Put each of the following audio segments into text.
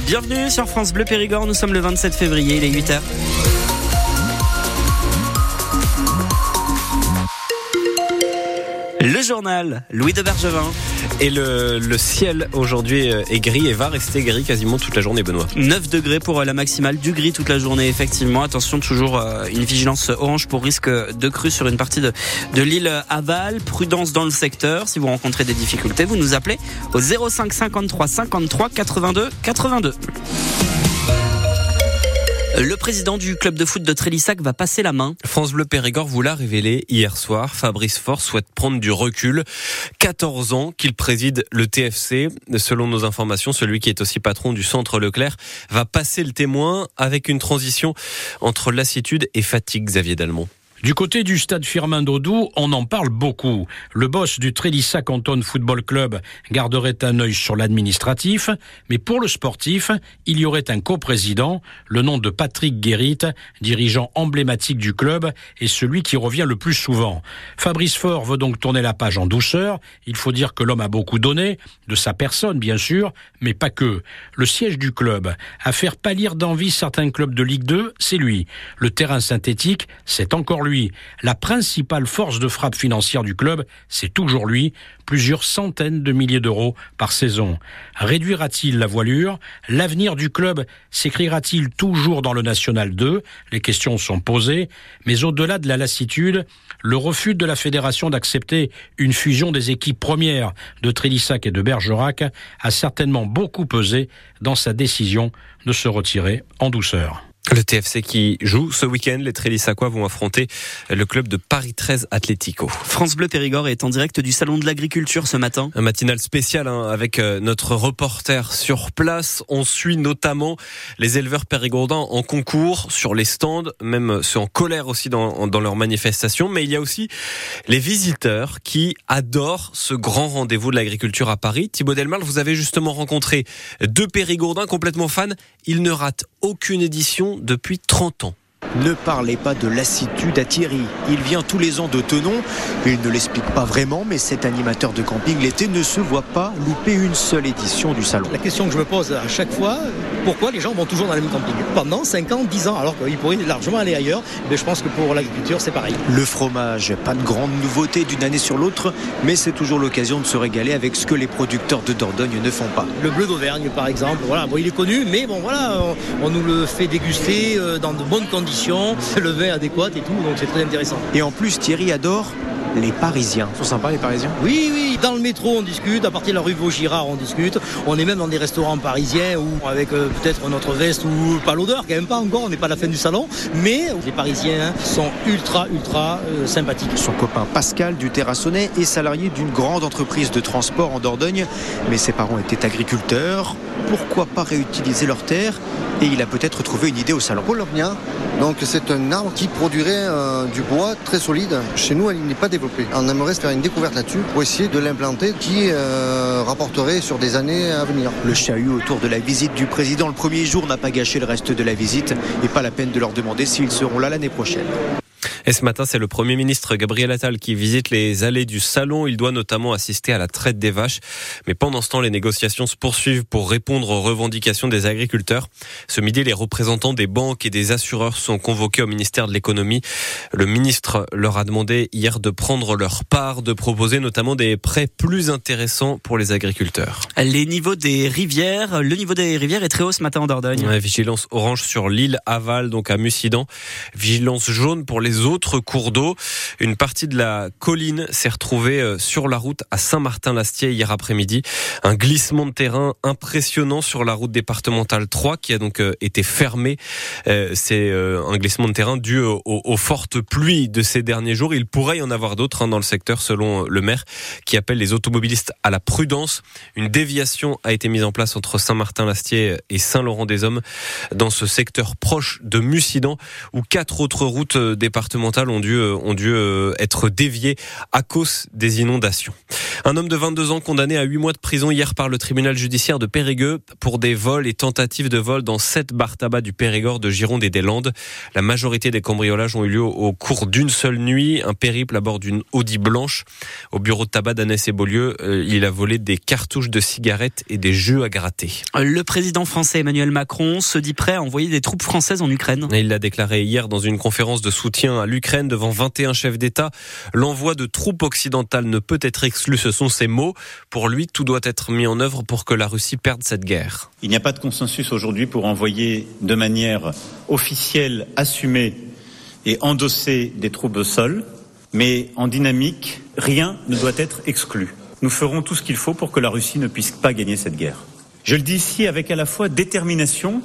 Bienvenue sur France Bleu Périgord, nous sommes le 27 février, il est 8h. Le journal, Louis de Bergevin. Et le, ciel aujourd'hui est gris et va rester gris quasiment toute la journée, Benoît. 9 degrés pour la maximale, du gris toute la journée, effectivement. Attention, toujours euh, une vigilance orange pour risque de crue sur une partie de, de l'île Aval. Prudence dans le secteur. Si vous rencontrez des difficultés, vous nous appelez au 05 53 53 82 82. Le président du club de foot de Trélissac va passer la main. France Bleu Périgord vous l'a révélé hier soir. Fabrice Fort souhaite prendre du recul. 14 ans qu'il préside le TFC. Selon nos informations, celui qui est aussi patron du centre Leclerc va passer le témoin avec une transition entre lassitude et fatigue, Xavier Dalmont. Du côté du stade Firmin Dodou, on en parle beaucoup. Le boss du Trélissa Canton Football Club garderait un œil sur l'administratif, mais pour le sportif, il y aurait un coprésident, le nom de Patrick Guérit, dirigeant emblématique du club et celui qui revient le plus souvent. Fabrice Faure veut donc tourner la page en douceur. Il faut dire que l'homme a beaucoup donné, de sa personne bien sûr, mais pas que. Le siège du club, à faire pâlir d'envie certains clubs de Ligue 2, c'est lui. Le terrain synthétique, c'est encore lui. La principale force de frappe financière du club, c'est toujours lui, plusieurs centaines de milliers d'euros par saison. Réduira-t-il la voilure? L'avenir du club s'écrira-t-il toujours dans le National 2 Les questions sont posées, mais au-delà de la lassitude, le refus de la fédération d'accepter une fusion des équipes premières de Trélissac et de Bergerac a certainement beaucoup pesé dans sa décision de se retirer en douceur. Le TFC qui joue ce week-end, les Trélissacois vont affronter le club de Paris 13 Atlético. France Bleu Périgord est en direct du salon de l'agriculture ce matin. Un matinal spécial hein, avec euh, notre reporter sur place. On suit notamment les éleveurs périgourdins en concours sur les stands, même ceux en colère aussi dans, dans leurs manifestations. Mais il y a aussi les visiteurs qui adorent ce grand rendez-vous de l'agriculture à Paris. Thibaut Delmal, vous avez justement rencontré deux périgourdins complètement fans. Ils ne ratent aucune édition depuis 30 ans. Ne parlez pas de lassitude à Thierry. Il vient tous les ans de Tenon. Il ne l'explique pas vraiment, mais cet animateur de camping l'été ne se voit pas louper une seule édition du salon. La question que je me pose à chaque fois, pourquoi les gens vont toujours dans le même camping? Pendant 5 ans, 10 ans, alors qu'ils pourraient largement aller ailleurs. Mais je pense que pour l'agriculture, c'est pareil. Le fromage, pas de grande nouveauté d'une année sur l'autre, mais c'est toujours l'occasion de se régaler avec ce que les producteurs de Dordogne ne font pas. Le bleu d'Auvergne, par exemple, voilà, bon, il est connu, mais bon, voilà, on, on nous le fait déguster euh, dans de bonnes conditions le vin adéquat et tout, donc c'est très intéressant. Et en plus, Thierry adore les Parisiens. Ils sont sympas les Parisiens? Oui, oui, dans le métro on discute, à partir de la rue Vaugirard on discute, on est même dans des restaurants parisiens ou avec euh, peut-être notre veste ou pas l'odeur, quand même pas encore, on n'est pas à la fin du salon, mais les Parisiens sont ultra, ultra euh, sympathiques. Son copain Pascal du Terrassonnais est salarié d'une grande entreprise de transport en Dordogne, mais ses parents étaient agriculteurs. Pourquoi pas réutiliser leurs terres et il a peut-être trouvé une idée au salon. Donc c'est un arbre qui produirait euh, du bois très solide. Chez nous, il n'est pas développé. On aimerait faire une découverte là-dessus pour essayer de l'implanter qui euh, rapporterait sur des années à venir. Le chahut autour de la visite du président le premier jour n'a pas gâché le reste de la visite et pas la peine de leur demander s'ils seront là l'année prochaine. Et ce matin, c'est le Premier ministre Gabriel Attal qui visite les allées du salon. Il doit notamment assister à la traite des vaches. Mais pendant ce temps, les négociations se poursuivent pour répondre aux revendications des agriculteurs. Ce midi, les représentants des banques et des assureurs sont convoqués au ministère de l'économie. Le ministre leur a demandé hier de prendre leur part, de proposer notamment des prêts plus intéressants pour les agriculteurs. Les niveaux des rivières, le niveau des rivières est très haut ce matin en Dordogne. Ouais, vigilance orange sur l'île Aval, donc à Mussidan. Vigilance jaune pour les autres cours d'eau. Une partie de la colline s'est retrouvée euh, sur la route à Saint-Martin-Lastier hier après-midi. Un glissement de terrain impressionnant sur la route départementale 3 qui a donc euh, été fermée. Euh, c'est un glissement de terrain dû aux, aux, fortes pluies de ces derniers jours. Il pourrait y en avoir d'autres hein, dans le secteur selon le maire qui appelle les automobilistes à la prudence. Une déviation a été mise en place entre Saint-Martin-Lastier et Saint-Laurent-des-Hommes dans ce secteur proche de Mussidan où quatre autres routes départementales ont dû, ont dû être déviées à cause des inondations. Un homme de 22 ans condamné à 8 mois de prison hier par le tribunal judiciaire de Périgueux pour des vols et tentatives de vol dans 7 bars tabac du Périgord, de Gironde et des Landes. La majorité des cambriolages ont eu lieu au cours d'une seule nuit, un périple à bord d'une Audi blanche. Au bureau de tabac d'Annès et Beaulieu, euh, il a volé des cartouches de cigarettes et des jeux à gratter. Le président français Emmanuel Macron se dit prêt à envoyer des troupes françaises en Ukraine. il l'a déclaré hier dans une conférence de soutien à l'Ukraine devant 21 chefs d'État. L'envoi de troupes occidentales ne peut être exclu, ce sont ses mots. Pour lui, tout doit être mis en œuvre pour que la Russie perde cette guerre. Il n'y a pas de consensus aujourd'hui pour envoyer de manière officielle, assumée et endosser des troupes au sol, mais en dynamique, rien ne doit être exclu. Nous ferons tout ce qu'il faut pour que la Russie ne puisse pas gagner cette guerre. Je le dis ici avec à la fois détermination,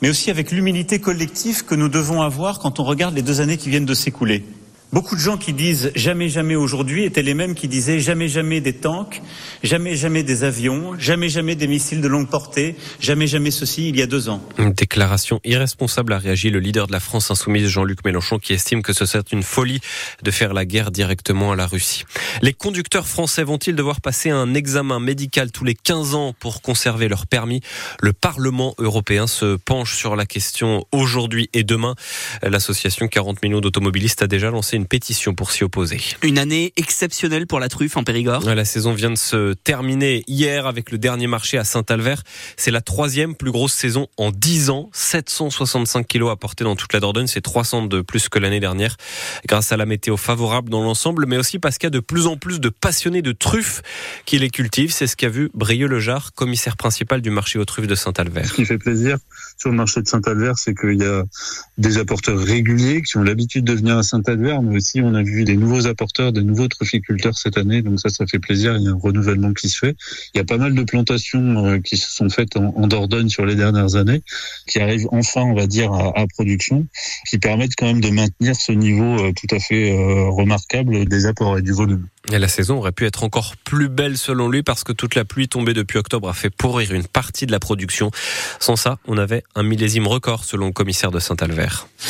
mais aussi avec l'humilité collective que nous devons avoir quand on regarde les deux années qui viennent de s'écouler. Beaucoup de gens qui disent jamais jamais aujourd'hui étaient les mêmes qui disaient jamais jamais des tanks, jamais jamais des avions, jamais jamais des missiles de longue portée, jamais jamais ceci il y a deux ans. Une déclaration irresponsable a réagi le leader de la France insoumise Jean-Luc Mélenchon qui estime que ce serait une folie de faire la guerre directement à la Russie. Les conducteurs français vont-ils devoir passer un examen médical tous les 15 ans pour conserver leur permis? Le Parlement européen se penche sur la question aujourd'hui et demain. L'association 40 millions d'automobilistes a déjà lancé pétition pour s'y opposer. Une année exceptionnelle pour la truffe en Périgord. La saison vient de se terminer hier avec le dernier marché à Saint-Albert. C'est la troisième plus grosse saison en 10 ans. 765 kilos apportés dans toute la Dordogne. C'est 300 de plus que l'année dernière. Grâce à la météo favorable dans l'ensemble, mais aussi parce qu'il y a de plus en plus de passionnés de truffes qui les cultivent. C'est ce qu'a vu Brieux Lejar, commissaire principal du marché aux truffes de Saint-Albert. Ce qui fait plaisir sur le marché de Saint-Albert, c'est qu'il y a des apporteurs réguliers qui ont l'habitude de venir à Saint-Albert, aussi on a vu des nouveaux apporteurs, des nouveaux trufficulteurs cette année, donc ça, ça fait plaisir. Il y a un renouvellement qui se fait. Il y a pas mal de plantations euh, qui se sont faites en, Dordogne sur les dernières années, qui arrivent enfin, on va dire, à, production, qui permettent quand même de maintenir ce niveau euh, tout à fait euh, remarquable des apports et du volume. Et la saison aurait pu être encore plus belle selon lui parce que toute la pluie tombée depuis octobre a fait pourrir une partie de la production. Sans ça, on avait un millésime record selon le commissaire de Saint-Albert.